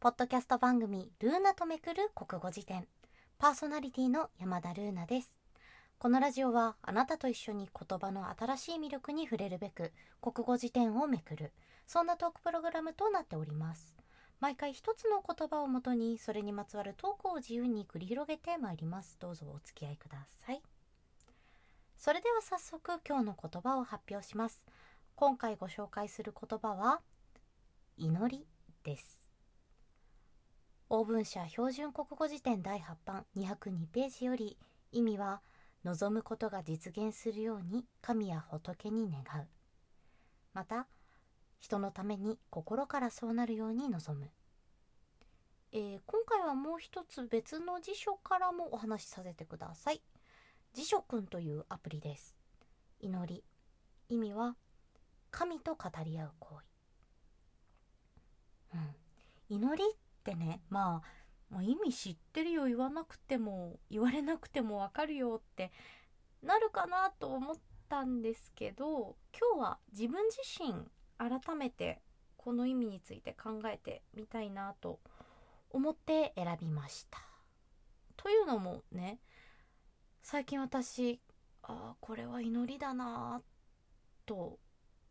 ポッドキャスト番組ルーナとめくる国語辞典。パーソナリティの山田ルーナです。このラジオはあなたと一緒に言葉の新しい魅力に触れるべく国語辞典をめくるそんなトークプログラムとなっております。毎回一つの言葉をもとにそれにまつわるトークを自由に繰り広げてまいります。どうぞお付き合いください。それでは早速今日の言葉を発表します。今回ご紹介する言葉は祈りです。欧文社標準国語辞典第8版202ページより意味は望むことが実現するように神や仏に願う。また人のために心からそうなるように望む、えー、今回はもう一つ別の辞書からもお話しさせてください。辞書くんというアプリです。祈り。意味は神と語り合う行為。うん。祈りっってねまあもう意味知ってるよ言わなくても言われなくてもわかるよってなるかなと思ったんですけど今日は自分自身改めてこの意味について考えてみたいなと思って選びました。というのもね最近私ああこれは祈りだなと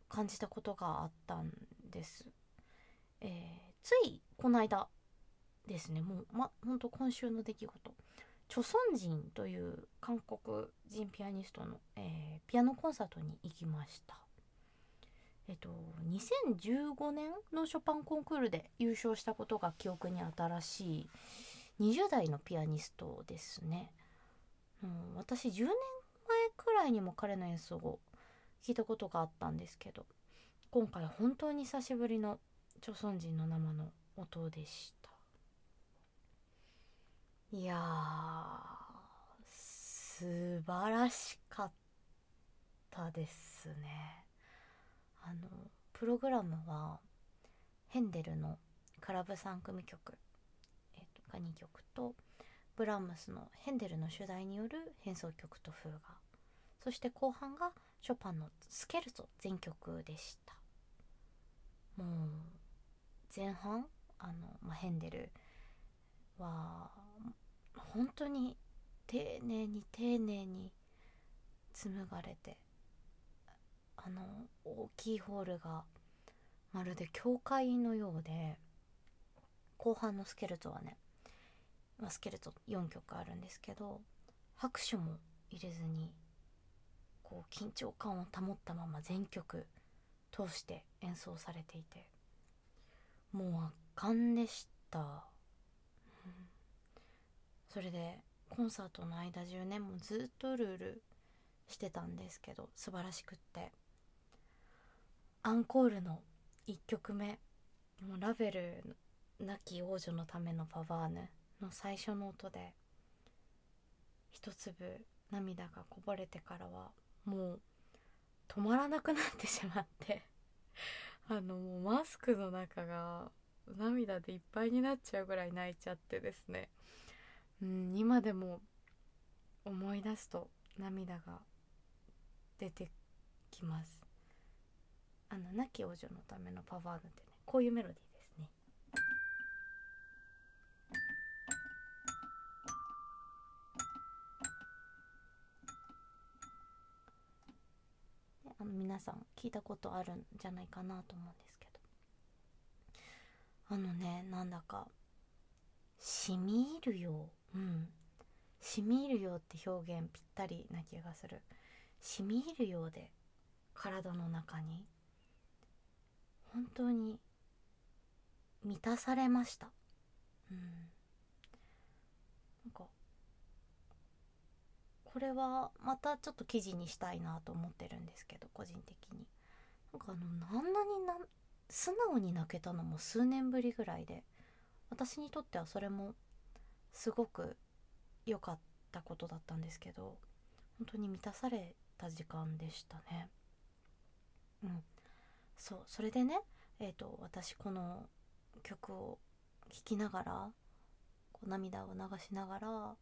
感じたことがあったんです。えー、ついこの間ですね。もうまほんと今週の出来事。チョソンジンという韓国人ピアニストの、えー、ピアノコンサートに行きました。えっと2015年のショパンコンクールで優勝したことが記憶に新しい20代のピアニストですね、うん、私10年前くらいにも彼の演奏を聞いたことがあったんですけど今回本当に久しぶりのチョソンジンの生の音でした。いや素晴らしかったですね。あのプログラムはヘンデルのクラブ3組曲、えー、とか2曲とブラームスのヘンデルの主題による変奏曲とフーガ。そして後半がショパンのスケルツォ全曲でした。もう前半あの、まあ、ヘンデルは本当に丁寧に丁寧に紡がれてあの大きいホールがまるで教会のようで後半のスケルトはね、ま、スケルト4曲あるんですけど拍手も入れずにこう緊張感を保ったまま全曲通して演奏されていてもう圧巻でした、それでコンサートの間中ねもうずっとうるうるしてたんですけど素晴らしくって。アンコールの1曲目もうラベル亡き王女のためのパワーヌの最初の音で一粒涙がこぼれてからはもう止まらなくなってしまって あのもうマスクの中が涙でいっぱいになっちゃうぐらい泣いちゃってですね。うん今でも思い出すと涙が出てきます。あの亡き王女のためのパワーなんてねこういうメロディーですね。あの皆さん聞いたことあるんじゃないかなと思うんですけど。あのねなんだかしみ入るようん。しみ入るようって表現ぴったりな気がする。しみ入るようで体の中に本当に満たされました。うん。なんかこれはまたちょっと記事にしたいなと思ってるんですけど個人的に。なんかあのあんなにな素直に泣けたのも数年ぶりぐらいで私にとってはそれもすごく良かったことだったんですけど本当に満たされた時間でしたね。うん。そうそれでねえっ、ー、と私この曲を聴きながらこう涙を流しながらあ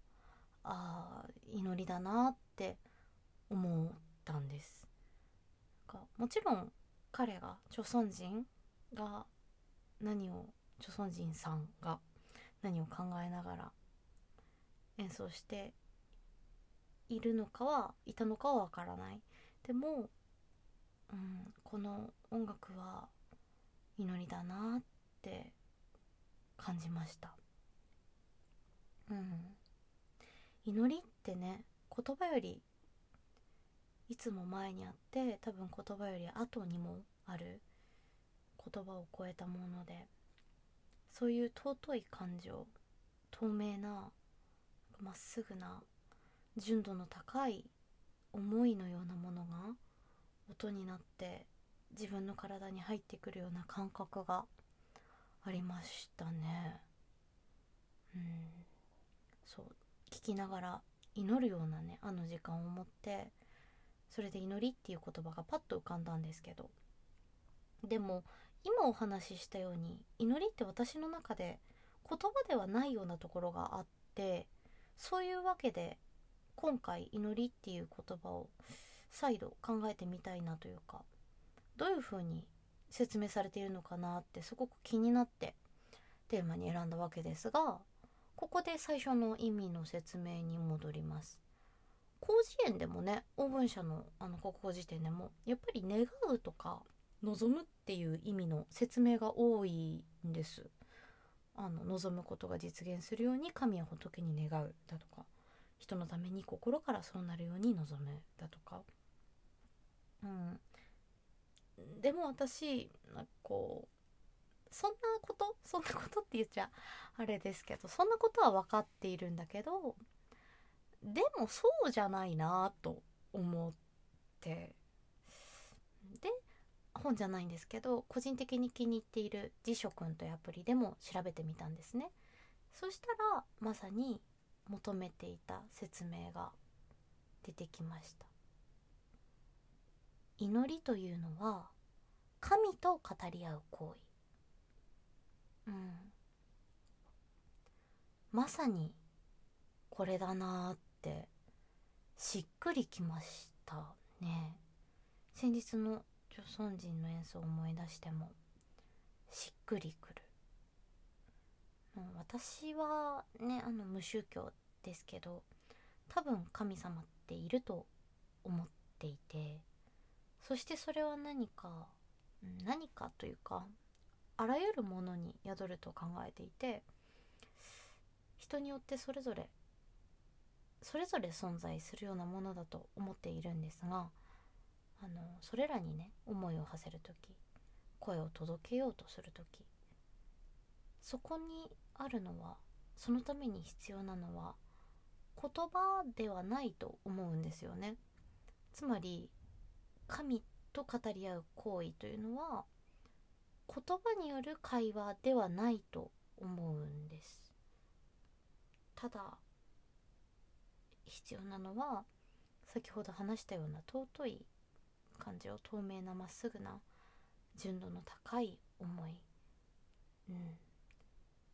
あ祈りだなって思ったんです。かもちろん彼が朝鮮人が何を著存人さんが何を考えながら演奏しているのかはいたのかはわからない。でも、うん、この音楽は祈りだなって感じました。うん。祈りってね言葉よりいつも前にあって多分言葉より後にもある言葉を超えたものでそういう尊い感情透明なまっすぐな純度の高い思いのようなものが音になって自分の体に入ってくるような感覚がありましたね。うん。そう。聞きながら祈るようなねあの時間を持ってそれで祈りっていう言葉がパッと浮かんだんですけど。でも今お話ししたように祈りって私の中で言葉ではないようなところがあってそういうわけで今回祈りっていう言葉を再度考えてみたいなというかどういうふうに説明されているのかなってすごく気になってテーマに選んだわけですがここで最初の意味の説明に戻ります。広辞苑でもねオーブン社のあの国語辞典でもやっぱり願うとか望むっていう意味の説明が多いんです。あの望むことが実現するように神や仏に願うだとか人のために心からそうなるように望むだとか。うん、でも私こうそんなことそんなことって言っちゃあれですけどそんなことは分かっているんだけどでもそうじゃないなと思ってで本じゃないんですけど個人的に気に入っている辞書くんというアプリでも調べてみたんですね。そしたらまさに求めていた説明が出てきました。祈りというのは神と語り合う行為。うん。まさにこれだなってしっくりきましたね。先日の著村人の演奏を思い出してもしっくりくる。私はねあの無宗教ですけど多分神様っていると思っていてそしてそれは何か何かというかあらゆるものに宿ると考えていて人によってそれぞれそれぞれ存在するようなものだと思っているんですがあのそれらにね思いを馳せる時声を届けようとする時そこにあるのはそのために必要なのは言葉ではないと思うんですよね。つまり神と語り合う行為というのは言葉による会話ではないと思うんです。ただ必要なのは先ほど話したような尊い感じを透明なまっすぐな純度の高い思い、うん、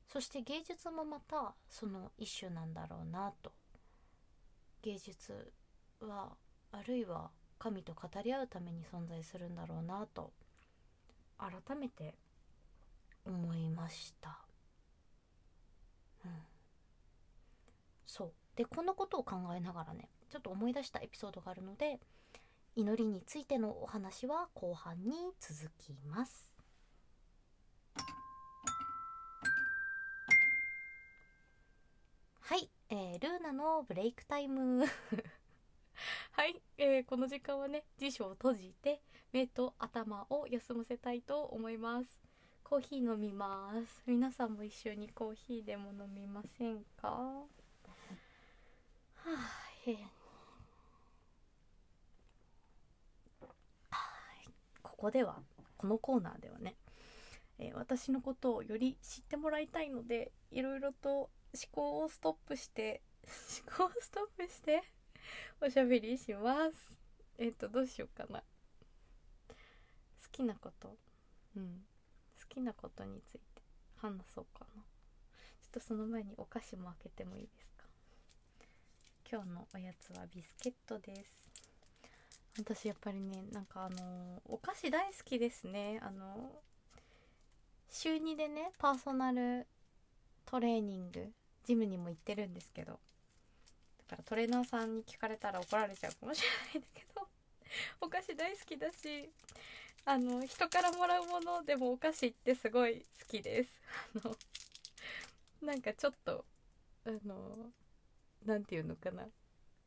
そして芸術もまたその一種なんだろうなと。芸術はあるいは神と語り合うために存在するんだろうなと改めて思いました。うん、そう。でこんなことを考えながらねちょっと思い出したエピソードがあるので祈りについてのお話は後半に続きます。はい、えー、ルーナのブレイクタイム。はい、えー、この時間はね辞書を閉じて目と頭を休ませたいと思います。コーヒー飲みます。皆さんも一緒にコーヒーでも飲みませんか？はあ、えーこではこのコーナーではね、えー、私のことをより知ってもらいたいのでいろいろと思考をストップして 思考をストップしておしゃべりします。えっ、ー、とどうしようかな。好きなこと。うん。好きなことについて話そうかな。ちょっとその前にお菓子も開けてもいいですか。今日のおやつはビスケットです。私やっぱりねなんかあのお菓子大好きですね。あの週2でねパーソナルトレーニングジムにも行ってるんですけど。だからトレーナーさんに聞かれたら怒られちゃうかもしれないんだけど。お菓子大好きだしあの人からもらうものでもお菓子ってすごい好きです。あのなんかちょっとあのなんていうのかな。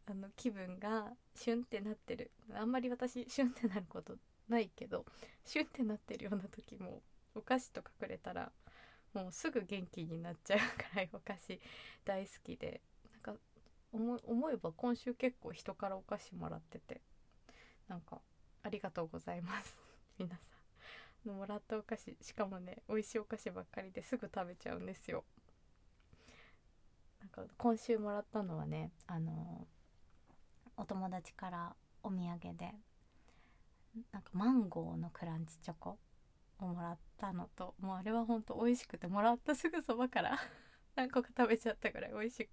あの気分がシュンってなってる。あんまり私シュンってなることないけどシュンってなってるような時もお菓子とかくれたらもうすぐ元気になっちゃうくらいお菓子大好きでなんか思思えば今週結構人からお菓子もらっててなんかありがとうございます。皆さん。のもらったお菓子しかもね美味しいお菓子ばっかりですぐ食べちゃうんですよ。なんか今週もらったのはねあのお友達からお土産でなんかマンゴーのクランチチョコをもらったのともうあれはほんと美味しくてもらったすぐそばから 何個か食べちゃったぐらい美味し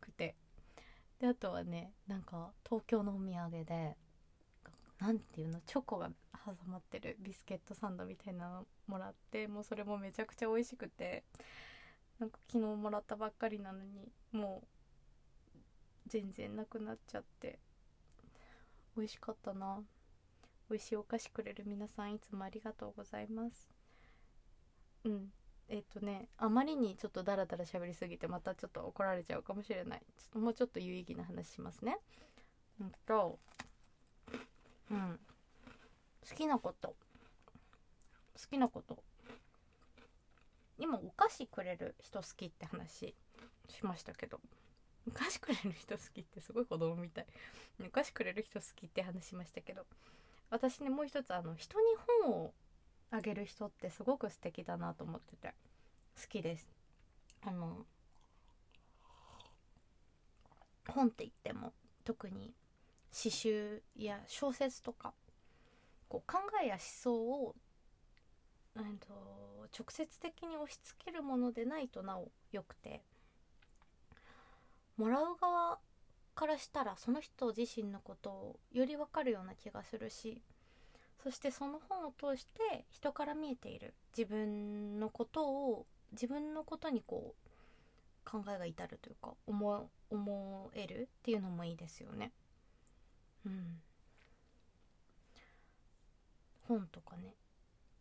くて。であとはねなんか東京のお土産で何ていうのチョコが挟まってるビスケットサンドみたいなのもらってもうそれもめちゃくちゃ美味しくてなんか昨日もらったばっかりなのにもう全然なくなっちゃって。美味しかったな。美味しいお菓子くれる皆さんいつもありがとうございます。うん。えっ、とねあまりにちょっとダラダラ喋りすぎてまたちょっと怒られちゃうかもしれない。ちょっともうちょっと有意義な話しますね。うんとうん。好きなこと。好きなこと。今お菓子くれる人好きって話しましたけど。お菓子くれる人好きってすごい子供みたい。お菓子くれる人好きって話しましたけど私ねもう一つあの人に本をあげる人ってすごく素敵だなと思ってて好きです。あの本って言っても特に詩集や小説とかこう考えや思想を、えー、と直接的に押し付けるものでないとなおよくて。もらう側からしたらその人自身のことをより分かるような気がするしそしてその本を通して人から見えている自分のことを自分のことにこう考えが至るというか思思えるっていうのもいいですよね。うん、本とかね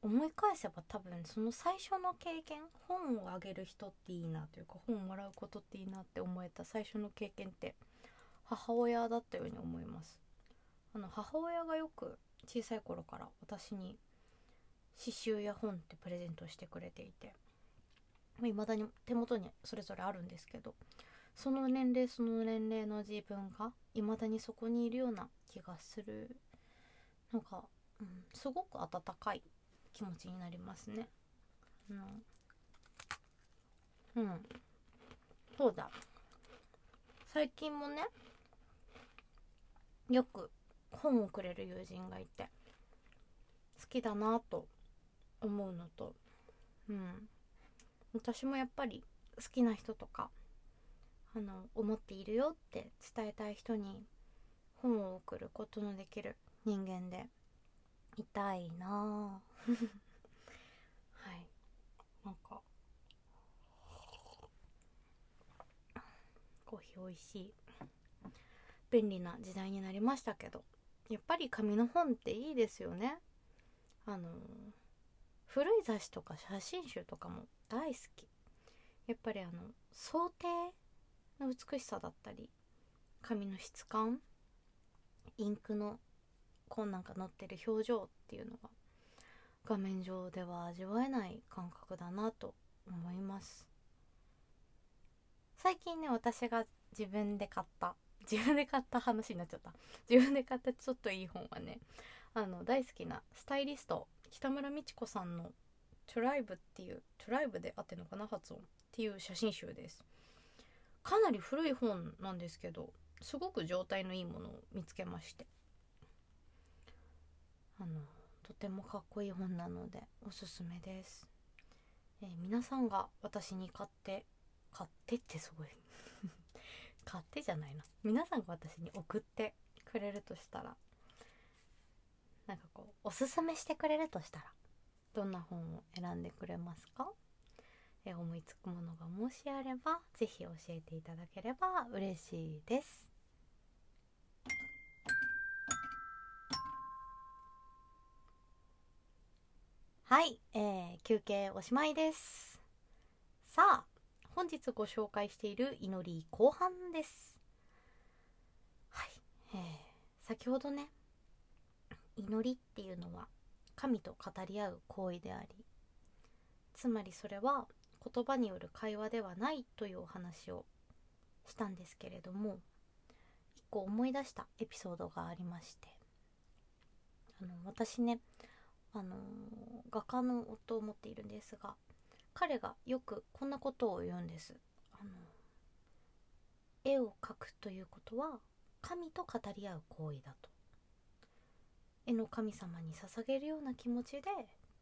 思い返せば多分その最初の経験本をあげる人っていいなというか本をもらうことっていいなって思えた最初の経験って母親だったように思います。あの母親がよく小さい頃から私に刺繍や本ってプレゼントしてくれていていまだに手元にそれぞれあるんですけどその年齢その年齢の自分がいまだにそこにいるような気がする。なんか、うん、すごく温かい気持ちになりますね。うん、そうだ。最近もねよく本をくれる友人がいて好きだなと思うのとうん。私もやっぱり好きな人とかあの思っているよって伝えたい人に本を送ることのできる人間でいたいな。はい。なんか。コーヒー美味しい。便利な時代になりましたけど。やっぱり紙の本っていいですよね。あの古い雑誌とか写真集とかも大好き。やっぱりあの想定の美しさだったり紙の質感インクのこうなんか載ってる表情っていうのが画面上では味わえない感覚だなと思います。最近ね私が自分で買った自分で買った話になっちゃった。自分で買ったちょっといい本はねあの大好きなスタイリスト北村美智子さんの「トライブ」っていうトライブであってんのかな発音っていう写真集です。かなり古い本なんですけどすごく状態のいいものを見つけまして。とてもかっこいい本なのでおすすめです、えー、皆さんが私に買って買ってってすごい。買ってじゃないな。皆さんが私に送ってくれるとしたらなんかこうおすすめしてくれるとしたらどんな本を選んでくれますか？え思いつくものがもしあれば是非教えていただければ嬉しいです。はい、えー、休憩おしまいです。さあ本日ご紹介している祈り後半です。はい、えー、先ほどね祈りっていうのは神と語り合う行為でありつまりそれは言葉による会話ではないというお話をしたんですけれども一個思い出したエピソードがありましてあの私ねあの画家の夫を持っているんですが彼がよくこんなことを言うんです。あの絵を描くということは神と語り合う行為だと。絵の神様に捧げるような気持ちで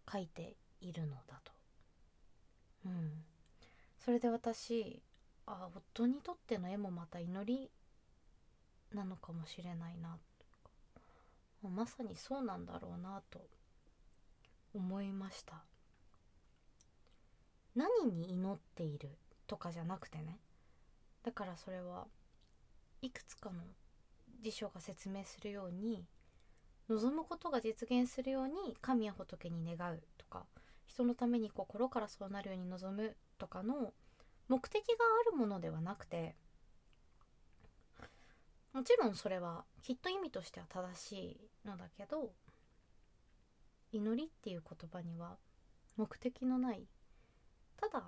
描いているのだと。うん。それで私あ夫にとっての絵もまた祈りなのかもしれないな。まさにそうなんだろうなと思いました。何に祈っているとかじゃなくてね。だからそれはいくつかの辞書が説明するように望むことが実現するように神や仏に願うとか人のために心からそうなるように望むとかの目的があるものではなくてもちろんそれはきっと意味としては正しいのだけど祈りっていう言葉には目的のないただ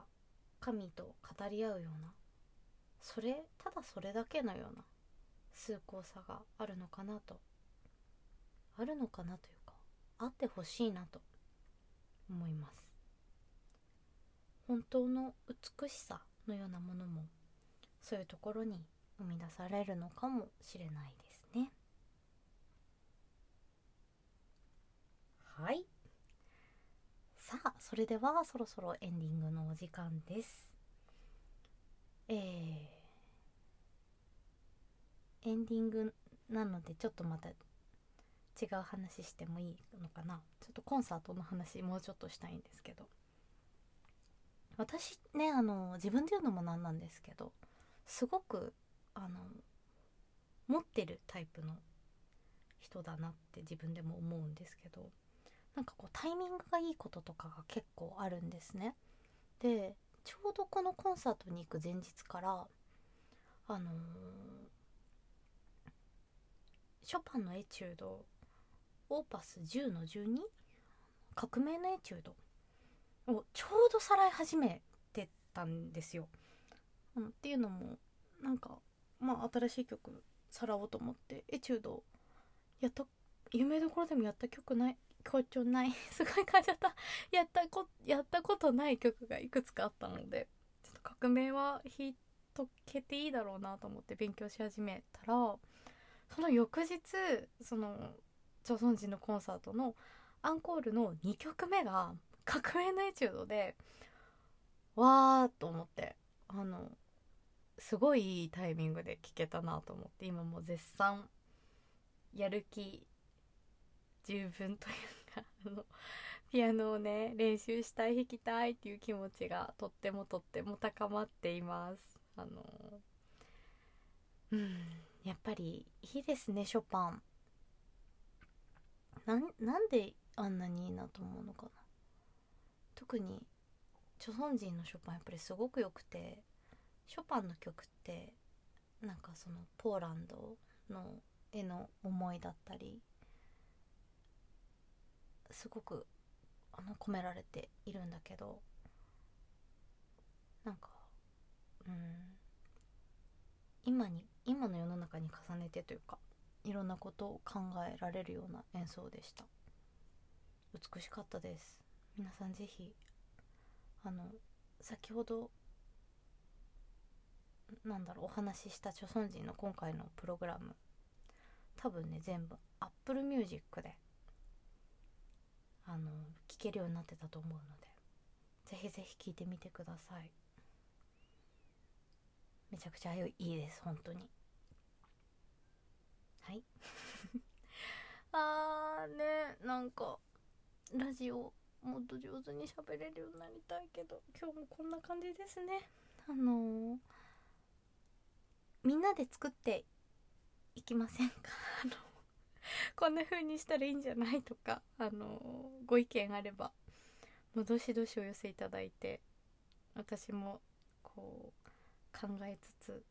神と語り合うようなそれただそれだけのような崇高さがあるのかなとあるのかなというかあってほしいなと思います。本当の美しさのようなものもそういうところに生み出されるのかもしれないですねはい。さあそれではそろそろエンディングのお時間です。えー、エンディングなのでちょっとまた違う話してもいいのかな？ちょっとコンサートの話もうちょっとしたいんですけど。私ねあの自分で言うのもなんなんですけどすごくあの持ってるタイプの人だなって自分でも思うんですけど。なんかこうタイミングがいいこととかが結構あるんですね。でちょうどこのコンサートに行く前日からあのー、ショパンのエチュードオーパス10の12革命のエチュード？をちょうどさらい始めてたんですよ。うん、っていうのもなんかまあ新しい曲さらおうと思ってエチュードやった有名どころでもやった曲ない好調ない。すごい感じちゃった。やったこやったことない曲がいくつかあったのでちょっと革命は弾いとけていいだろうなと思って勉強し始めたらその翌日その朝鮮人のコンサートのアンコールの2曲目が革命のエチュードでわーと思ってあのすごいいいタイミングで聴けたなと思って今も絶賛やる気十分というかあのピアノをね練習したい弾きたいっていう気持ちがとってもとっても高まっています。あのうんやっぱりいいですねショパン。なんであんなにいいなと思うのかな。特に著存人のショパンやっぱりすごく良くてショパンの曲ってなんかそのポーランドの絵の思いだったりすごくあの込められているんだけどなんかうん。今に今の世の中に重ねてというかいろんなことを考えられるような演奏でした。美しかったです。皆さん是非あの先ほどなんだろうお話しした著存人の今回のプログラム多分ね全部 Apple Music であの聴けるようになってたと思うのでぜひぜひ聴いてみてください。めちゃくちゃいいです本当に。はい。あーねなんかラジオもっと上手に喋れるようになりたいけど今日もこんな感じですね。あのー、みんなで作っていきませんか？こんな風にしたらいいんじゃないとかあのー、ご意見あればもうどしどしお寄せいただいて私もこう考えつつ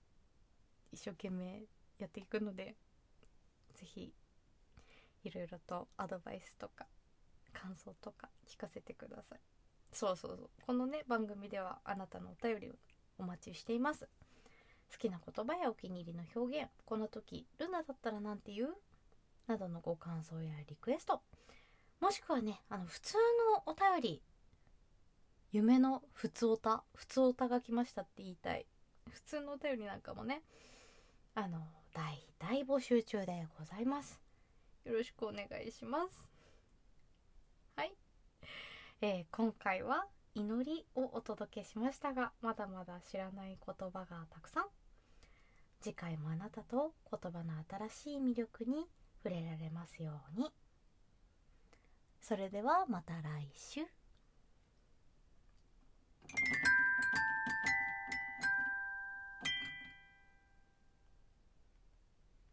一生懸命やっていくので是非いろいろとアドバイスとか感想とか聞かせてください。そうそうそう。このね番組ではあなたのお便りをお待ちしています。好きな言葉やお気に入りの表現この時ルナだったらなんて言う？などのご感想やリクエスト。もしくはねあの普通のお便り夢の普通おた普通おたが来ましたって言いたい。普通のお便りなんかもねあの大大募集中でございます。よろしくお願いします。はい、えー、今回は祈りをお届けしましたがまだまだ知らない言葉がたくさん。次回もあなたと言葉の新しい魅力に触れられますように。それではまた来週。